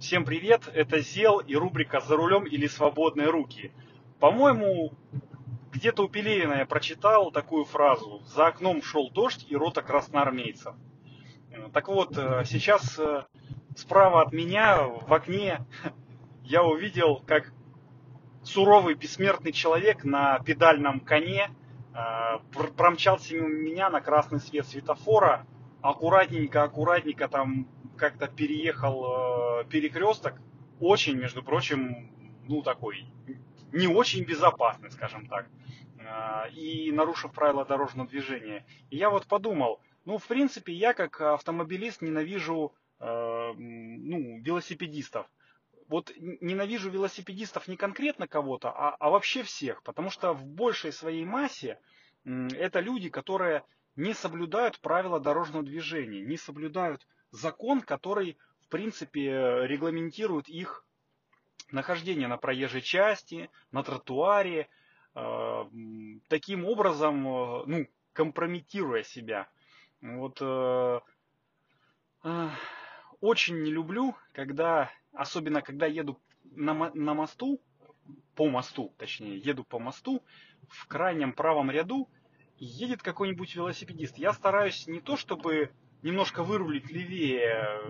Всем привет, это Зел и рубрика «За рулем или свободные руки». По-моему, где-то у Пелевина я прочитал такую фразу «За окном шел дождь и рота красноармейцев». Так вот, э, сейчас э, справа от меня в окне я увидел, как суровый бессмертный человек на педальном коне э, промчался мимо меня на красный свет светофора, аккуратненько, аккуратненько там как-то переехал э, перекресток, очень, между прочим, ну такой, не очень безопасный, скажем так, э, и нарушив правила дорожного движения. И я вот подумал, ну, в принципе, я как автомобилист ненавижу э, ну, велосипедистов. Вот ненавижу велосипедистов не конкретно кого-то, а, а вообще всех, потому что в большей своей массе это люди, которые не соблюдают правила дорожного движения, не соблюдают закон, который, в принципе, регламентирует их нахождение на проезжей части, на тротуаре, э, таким образом, э, ну, компрометируя себя. Вот э, очень не люблю, когда, особенно когда еду на, на мосту, по мосту, точнее, еду по мосту, в крайнем правом ряду едет какой-нибудь велосипедист. Я стараюсь не то, чтобы немножко вырулить левее,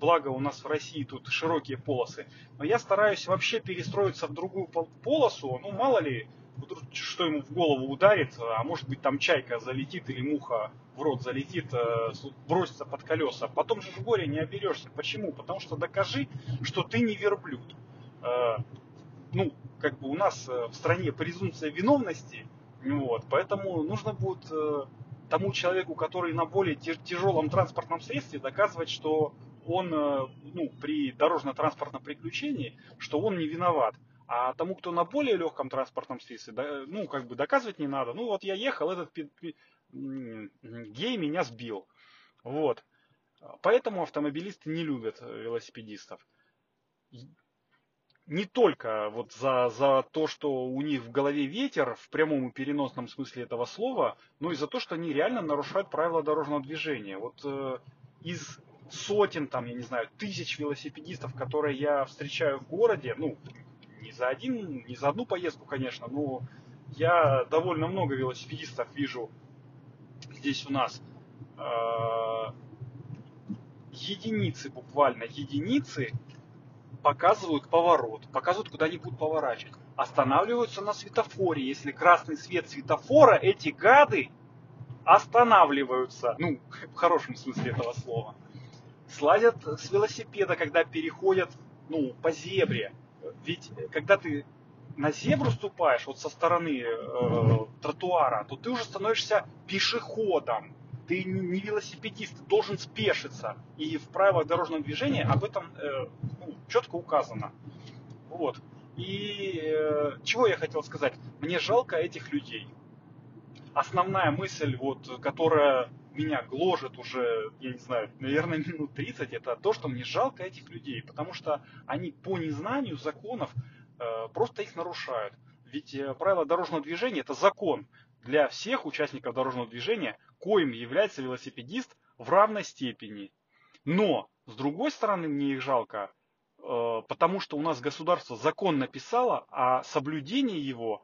благо у нас в России тут широкие полосы, но я стараюсь вообще перестроиться в другую полосу, ну мало ли, что ему в голову ударит, а может быть там чайка залетит или муха в рот залетит, э, бросится под колеса. Потом же в горе не оберешься. Почему? Потому что докажи, что ты не верблюд. Э, ну, как бы у нас э, в стране презумпция виновности, вот, поэтому нужно будет тому человеку, который на более тяжелом транспортном средстве, доказывать, что он э, ну, при дорожно-транспортном приключении, что он не виноват. А тому, кто на более легком транспортном средстве, да, ну, как бы доказывать не надо. Ну, вот я ехал, этот гей меня сбил. Вот. Поэтому автомобилисты не любят велосипедистов не только вот за, за то, что у них в голове ветер в прямом и переносном смысле этого слова, но и за то, что они реально нарушают правила дорожного движения. Вот э, из сотен, там, я не знаю, тысяч велосипедистов, которые я встречаю в городе, ну, не за один, не за одну поездку, конечно, но я довольно много велосипедистов вижу здесь у нас. Э, единицы, буквально единицы показывают поворот, показывают, куда они будут поворачивать. Останавливаются на светофоре. Если красный свет светофора, эти гады останавливаются. Ну, в хорошем смысле этого слова. Слазят с велосипеда, когда переходят, ну, по зебре. Ведь когда ты на зебру ступаешь вот со стороны э, тротуара, то ты уже становишься пешеходом ты не велосипедист, ты должен спешиться. И в правилах дорожного движения об этом э, ну, четко указано. Вот. И э, чего я хотел сказать? Мне жалко этих людей. Основная мысль, вот, которая меня гложет уже, я не знаю, наверное, минут 30, это то, что мне жалко этих людей, потому что они по незнанию законов э, просто их нарушают. Ведь э, правила дорожного движения это закон для всех участников дорожного движения, коим является велосипедист в равной степени. Но, с другой стороны, мне их жалко, потому что у нас государство закон написало, а соблюдение его,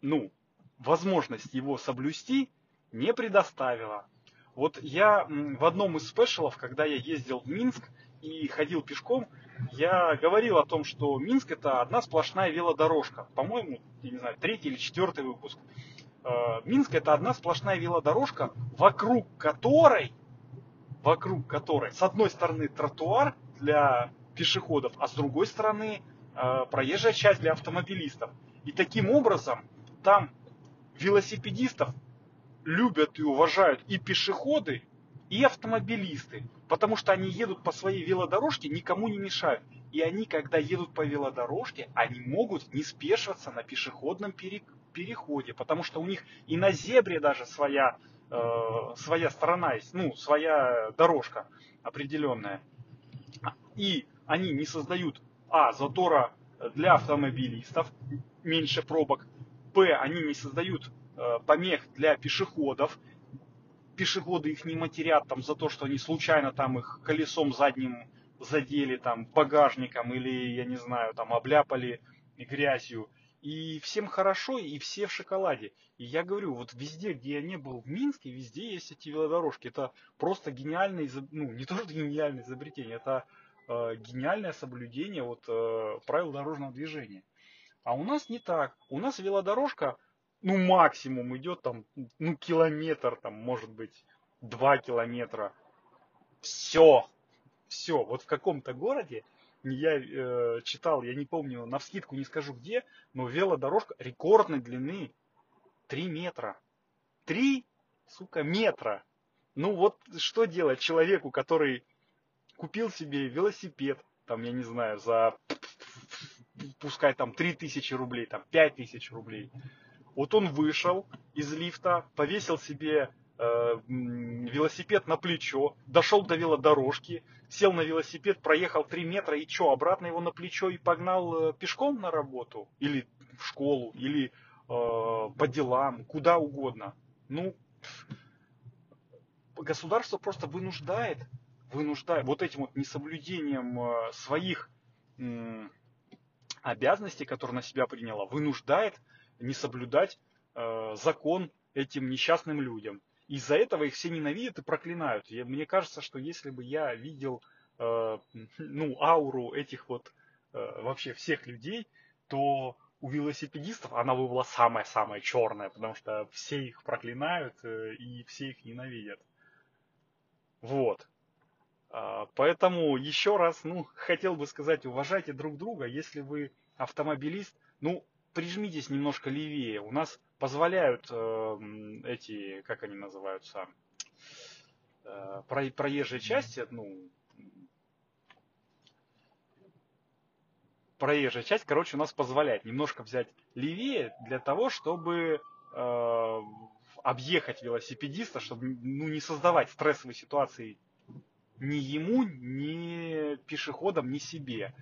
ну, возможность его соблюсти не предоставило. Вот я в одном из спешалов, когда я ездил в Минск и ходил пешком, я говорил о том, что Минск это одна сплошная велодорожка. По-моему, я не знаю, третий или четвертый выпуск. Э, Минск это одна сплошная велодорожка, вокруг которой, вокруг которой, с одной стороны тротуар для пешеходов, а с другой стороны э, проезжая часть для автомобилистов. И таким образом там велосипедистов любят и уважают и пешеходы, и автомобилисты, потому что они едут по своей велодорожке, никому не мешают. И они, когда едут по велодорожке, они могут не спешиваться на пешеходном переходе, потому что у них и на зебре даже своя, э, своя сторона есть, ну, своя дорожка определенная. И они не создают, а, затора для автомобилистов, меньше пробок, б, они не создают э, помех для пешеходов, пешеходы их не матерят там за то, что они случайно там их колесом задним задели там багажником или, я не знаю, там обляпали грязью. И всем хорошо, и все в шоколаде. И я говорю, вот везде, где я не был в Минске, везде есть эти велодорожки. Это просто гениальное, ну не то, что гениальное изобретение, это э, гениальное соблюдение вот, э, правил дорожного движения. А у нас не так. У нас велодорожка, ну максимум идет там, ну километр, там может быть два километра. Все, все. Вот в каком-то городе я э, читал, я не помню, на вскидку не скажу где, но велодорожка рекордной длины 3 метра. 3, сука, метра. Ну вот что делать человеку, который купил себе велосипед, там, я не знаю, за пускай там 3000 рублей, там 5000 рублей. Вот он вышел из лифта, повесил себе велосипед на плечо, дошел до велодорожки, сел на велосипед, проехал 3 метра и что, обратно его на плечо и погнал э, пешком на работу или в школу, или э, по делам, куда угодно. Ну, государство просто вынуждает, вынуждает вот этим вот несоблюдением э, своих э, обязанностей, которые на себя приняла, вынуждает не соблюдать э, закон этим несчастным людям. Из-за этого их все ненавидят и проклинают. И мне кажется, что если бы я видел э, ну, ауру этих вот э, вообще всех людей, то у велосипедистов она бы была самая-самая черная, потому что все их проклинают э, и все их ненавидят. Вот. Э, поэтому еще раз, ну, хотел бы сказать, уважайте друг друга. Если вы автомобилист, ну, прижмитесь немножко левее. У нас позволяют э, эти, как они называются, э, про, проезжие части, ну, проезжая часть, короче, у нас позволяет немножко взять левее для того, чтобы э, объехать велосипедиста, чтобы ну, не создавать стрессовой ситуации ни ему, ни пешеходам, ни себе.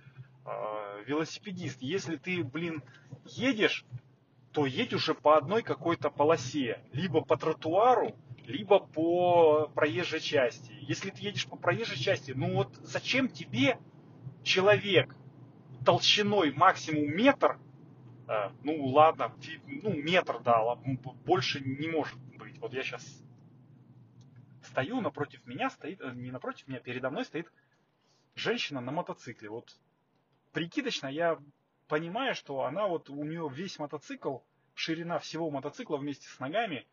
Э, велосипедист, если ты, блин, едешь то едь уже по одной какой-то полосе, либо по тротуару, либо по проезжей части. Если ты едешь по проезжей части, ну вот зачем тебе человек толщиной максимум метр, э, ну ладно, ну метр, да, больше не может быть. Вот я сейчас стою, напротив меня стоит, э, не напротив меня, передо мной стоит женщина на мотоцикле. Вот прикидочно я понимая, что она вот, у нее весь мотоцикл, ширина всего мотоцикла вместе с ногами,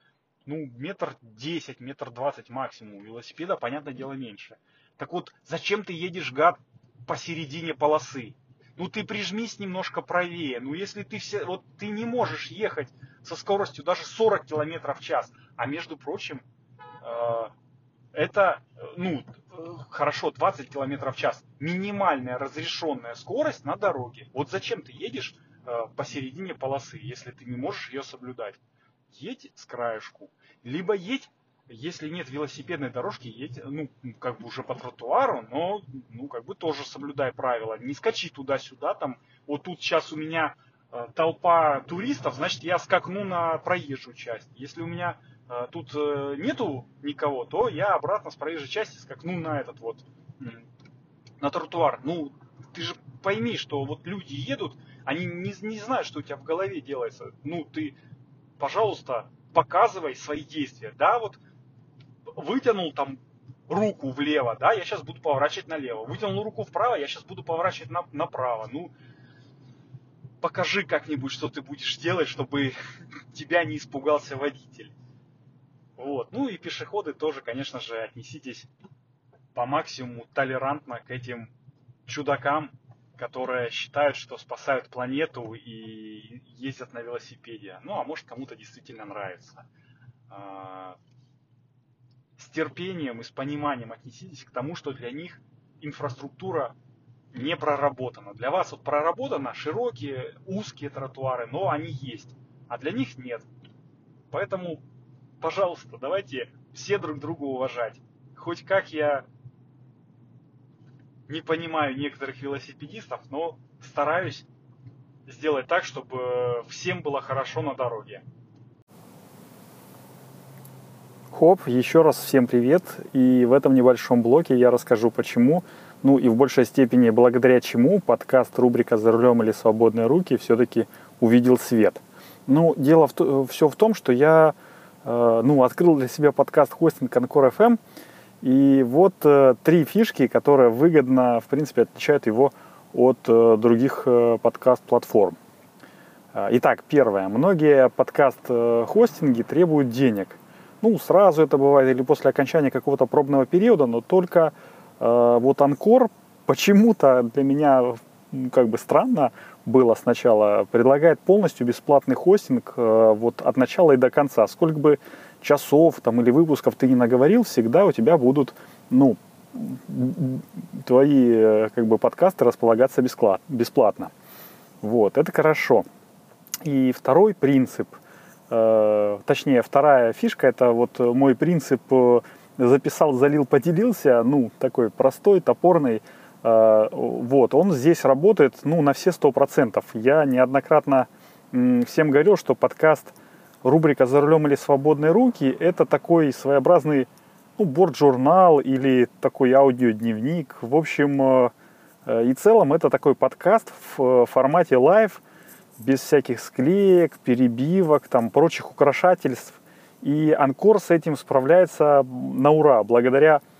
ну, метр десять, метр двадцать максимум. Велосипеда, понятное дело, меньше. Так вот, зачем ты едешь, гад, посередине полосы? Ну, ты прижмись немножко правее. Ну, если ты все, вот ты не можешь ехать со скоростью даже 40 километров в час. А между прочим, э, это, ну, хорошо, 20 км в час, минимальная разрешенная скорость на дороге. Вот зачем ты едешь э, посередине полосы, если ты не можешь ее соблюдать? Едь с краешку. Либо едь, если нет велосипедной дорожки, едь, ну, как бы уже по тротуару, но, ну, как бы тоже соблюдай правила. Не скачи туда-сюда, там, вот тут сейчас у меня э, толпа туристов, значит, я скакну на проезжую часть. Если у меня тут э, нету никого, то я обратно с проезжей части скакну на этот вот, на тротуар. Ну, ты же пойми, что вот люди едут, они не, не знают, что у тебя в голове делается. Ну, ты, пожалуйста, показывай свои действия. Да, вот вытянул там руку влево, да, я сейчас буду поворачивать налево. Вытянул руку вправо, я сейчас буду поворачивать на, направо. Ну, покажи как-нибудь, что ты будешь делать, чтобы тебя не испугался водитель. Вот. Ну и пешеходы тоже, конечно же, отнеситесь по максимуму толерантно к этим чудакам, которые считают, что спасают планету и ездят на велосипеде. Ну, а может, кому-то действительно нравится. А, с терпением и с пониманием отнеситесь к тому, что для них инфраструктура не проработана. Для вас вот проработаны широкие, узкие тротуары, но они есть, а для них нет. Поэтому пожалуйста, давайте все друг друга уважать. Хоть как я не понимаю некоторых велосипедистов, но стараюсь сделать так, чтобы всем было хорошо на дороге. Хоп, еще раз всем привет. И в этом небольшом блоке я расскажу, почему Ну и в большей степени благодаря чему подкаст рубрика «За рулем или свободные руки» все-таки увидел свет. Ну, дело в, все в том, что я ну, открыл для себя подкаст хостинг Анкор FM, и вот э, три фишки, которые выгодно, в принципе, отличают его от э, других э, подкаст-платформ. Э, итак, первое. Многие подкаст-хостинги требуют денег. Ну, сразу это бывает или после окончания какого-то пробного периода, но только э, вот Анкор почему-то для меня как бы странно было сначала, предлагает полностью бесплатный хостинг э, вот от начала и до конца. Сколько бы часов там или выпусков ты не наговорил, всегда у тебя будут, ну, твои э, как бы подкасты располагаться бесплатно. Вот, это хорошо. И второй принцип, э, точнее, вторая фишка, это вот мой принцип записал, залил, поделился, ну, такой простой, топорный, вот, он здесь работает, ну, на все сто процентов. Я неоднократно э, всем говорил, что подкаст рубрика «За рулем или свободные руки» это такой своеобразный, ну, борт-журнал или такой аудиодневник. В общем, э, э и целом это такой подкаст в э, формате live, без всяких склеек, перебивок, там, прочих украшательств. И Анкор с этим справляется на ура, благодаря э,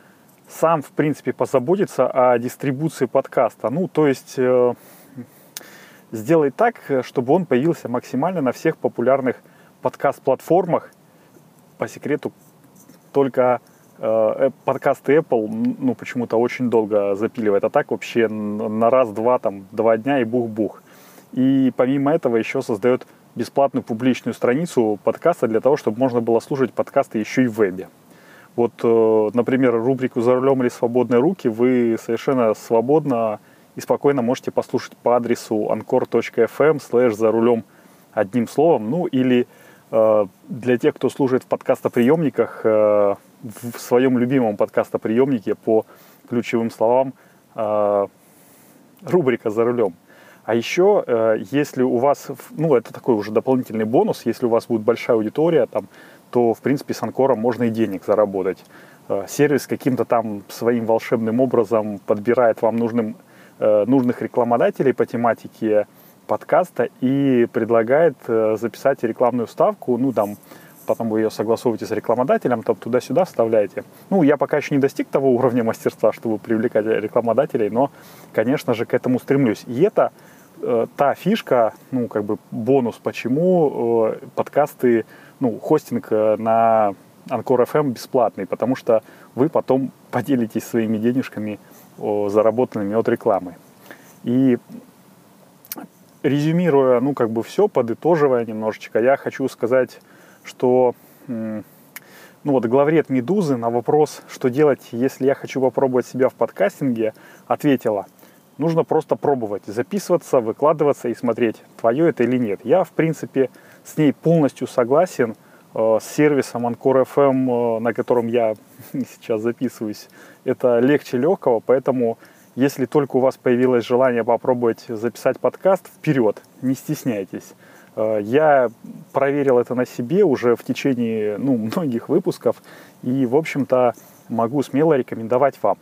сам, в принципе, позаботится о дистрибуции подкаста. Ну, то есть э, сделай так, чтобы он появился максимально на всех популярных подкаст-платформах. По секрету, только э, подкасты Apple, ну, почему-то очень долго запиливает. А так вообще на раз-два, там, два дня и бух-бух. И помимо этого еще создает бесплатную публичную страницу подкаста для того, чтобы можно было слушать подкасты еще и в вебе. Вот, э, например, рубрику «За рулем или свободные руки» вы совершенно свободно и спокойно можете послушать по адресу anchor.fm slash «За рулем» одним словом. Ну или э, для тех, кто служит в подкастоприемниках, э, в своем любимом подкастоприемнике по ключевым словам рубрика «За рулем». А еще, если у вас, ну, это такой уже дополнительный бонус, если у вас будет большая аудитория, там, то, в принципе, с Анкором можно и денег заработать. Э, сервис каким-то там своим волшебным образом подбирает вам нужным, э, нужных рекламодателей по тематике подкаста и предлагает записать рекламную ставку, ну, там, потом вы ее согласовываете с рекламодателем, там туда-сюда вставляете. Ну, я пока еще не достиг того уровня мастерства, чтобы привлекать рекламодателей, но, конечно же, к этому стремлюсь. И это э, та фишка, ну, как бы бонус, почему э, подкасты, ну, хостинг э, на Анкор FM бесплатный, потому что вы потом поделитесь своими денежками, заработанными от рекламы. И резюмируя, ну, как бы все, подытоживая немножечко, я хочу сказать, что ну вот главред «Медузы» на вопрос, что делать, если я хочу попробовать себя в подкастинге, ответила, нужно просто пробовать, записываться, выкладываться и смотреть, твое это или нет. Я, в принципе, с ней полностью согласен, э, с сервисом Anchor FM, э, на котором я сейчас записываюсь, это легче легкого, поэтому если только у вас появилось желание попробовать записать подкаст, вперед, не стесняйтесь. Э, я проверил это на себе уже в течение ну, многих выпусков и, в общем-то, могу смело рекомендовать вам.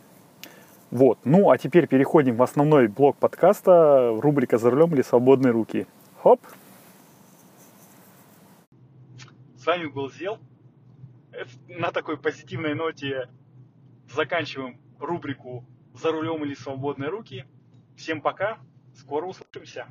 Вот. Ну, а теперь переходим в основной блок подкаста, рубрика «За рулем или свободные руки». Хоп! С вами был Зел. На такой позитивной ноте заканчиваем рубрику «За рулем или свободные руки». Всем пока, скоро услышимся.